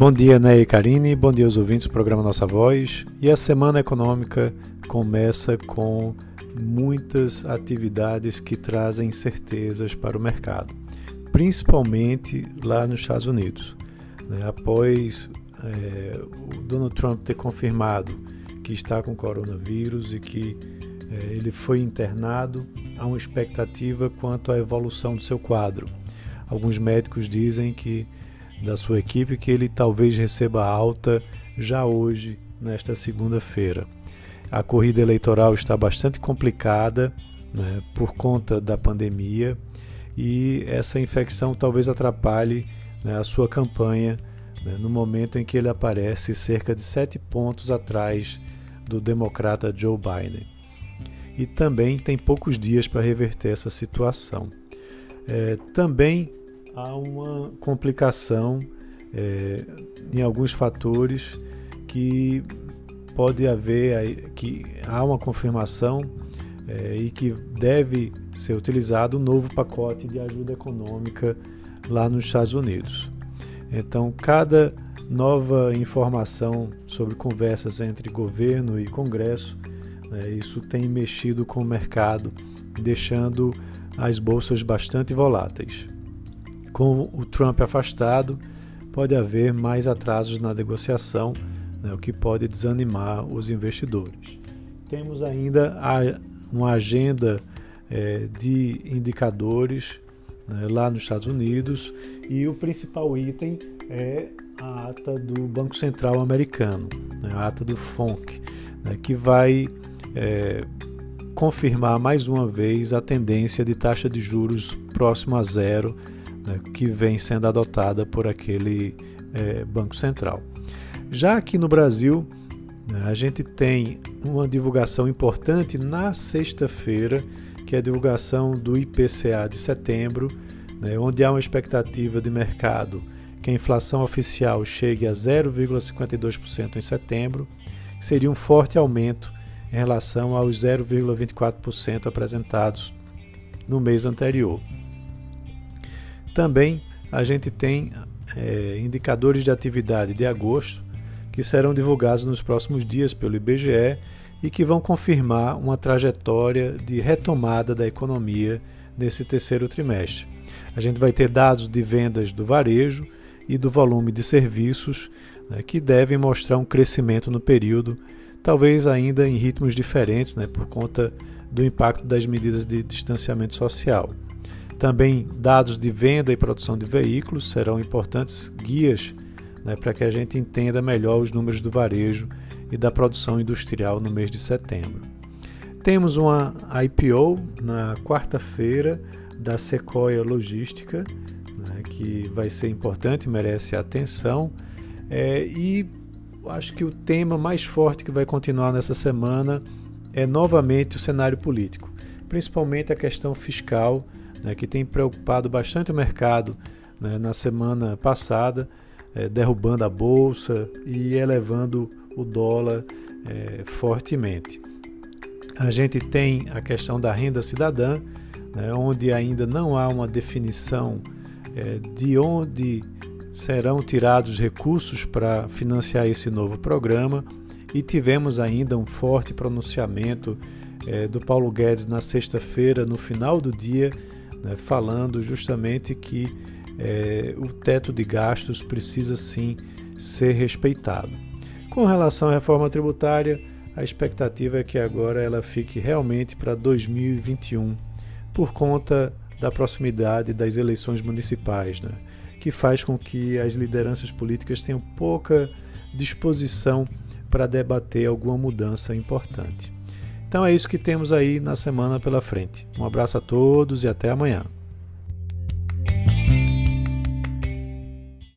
Bom dia, Ney e Karine, bom dia aos ouvintes do programa Nossa Voz. E a semana econômica começa com muitas atividades que trazem incertezas para o mercado, principalmente lá nos Estados Unidos. Né? Após é, o Donald Trump ter confirmado que está com coronavírus e que é, ele foi internado, há uma expectativa quanto à evolução do seu quadro. Alguns médicos dizem que da sua equipe que ele talvez receba alta já hoje, nesta segunda-feira. A corrida eleitoral está bastante complicada né, por conta da pandemia e essa infecção talvez atrapalhe né, a sua campanha né, no momento em que ele aparece cerca de sete pontos atrás do democrata Joe Biden. E também tem poucos dias para reverter essa situação. É, também há uma complicação é, em alguns fatores que pode haver que há uma confirmação é, e que deve ser utilizado um novo pacote de ajuda econômica lá nos Estados Unidos. Então, cada nova informação sobre conversas entre governo e Congresso, né, isso tem mexido com o mercado, deixando as bolsas bastante voláteis. Com o Trump afastado, pode haver mais atrasos na negociação, né, o que pode desanimar os investidores. Temos ainda uma agenda é, de indicadores né, lá nos Estados Unidos e o principal item é a ata do Banco Central americano, né, a ata do FONC, né, que vai é, confirmar mais uma vez a tendência de taxa de juros próximo a zero né, que vem sendo adotada por aquele é, Banco Central. Já aqui no Brasil, né, a gente tem uma divulgação importante na sexta-feira, que é a divulgação do IPCA de setembro, né, onde há uma expectativa de mercado que a inflação oficial chegue a 0,52% em setembro, que seria um forte aumento em relação aos 0,24% apresentados no mês anterior. Também a gente tem é, indicadores de atividade de agosto que serão divulgados nos próximos dias pelo IBGE e que vão confirmar uma trajetória de retomada da economia nesse terceiro trimestre. A gente vai ter dados de vendas do varejo e do volume de serviços né, que devem mostrar um crescimento no período, talvez ainda em ritmos diferentes, né, por conta do impacto das medidas de distanciamento social. Também dados de venda e produção de veículos serão importantes guias né, para que a gente entenda melhor os números do varejo e da produção industrial no mês de setembro. Temos uma IPO na quarta-feira da Sequoia Logística, né, que vai ser importante, merece atenção. É, e acho que o tema mais forte que vai continuar nessa semana é novamente o cenário político, principalmente a questão fiscal né, que tem preocupado bastante o mercado né, na semana passada, é, derrubando a bolsa e elevando o dólar é, fortemente. A gente tem a questão da renda cidadã, né, onde ainda não há uma definição é, de onde serão tirados recursos para financiar esse novo programa e tivemos ainda um forte pronunciamento é, do Paulo Guedes na sexta-feira, no final do dia, né, falando justamente que é, o teto de gastos precisa sim ser respeitado. Com relação à reforma tributária, a expectativa é que agora ela fique realmente para 2021, por conta da proximidade das eleições municipais, né, que faz com que as lideranças políticas tenham pouca disposição para debater alguma mudança importante. Então é isso que temos aí na semana pela frente. Um abraço a todos e até amanhã.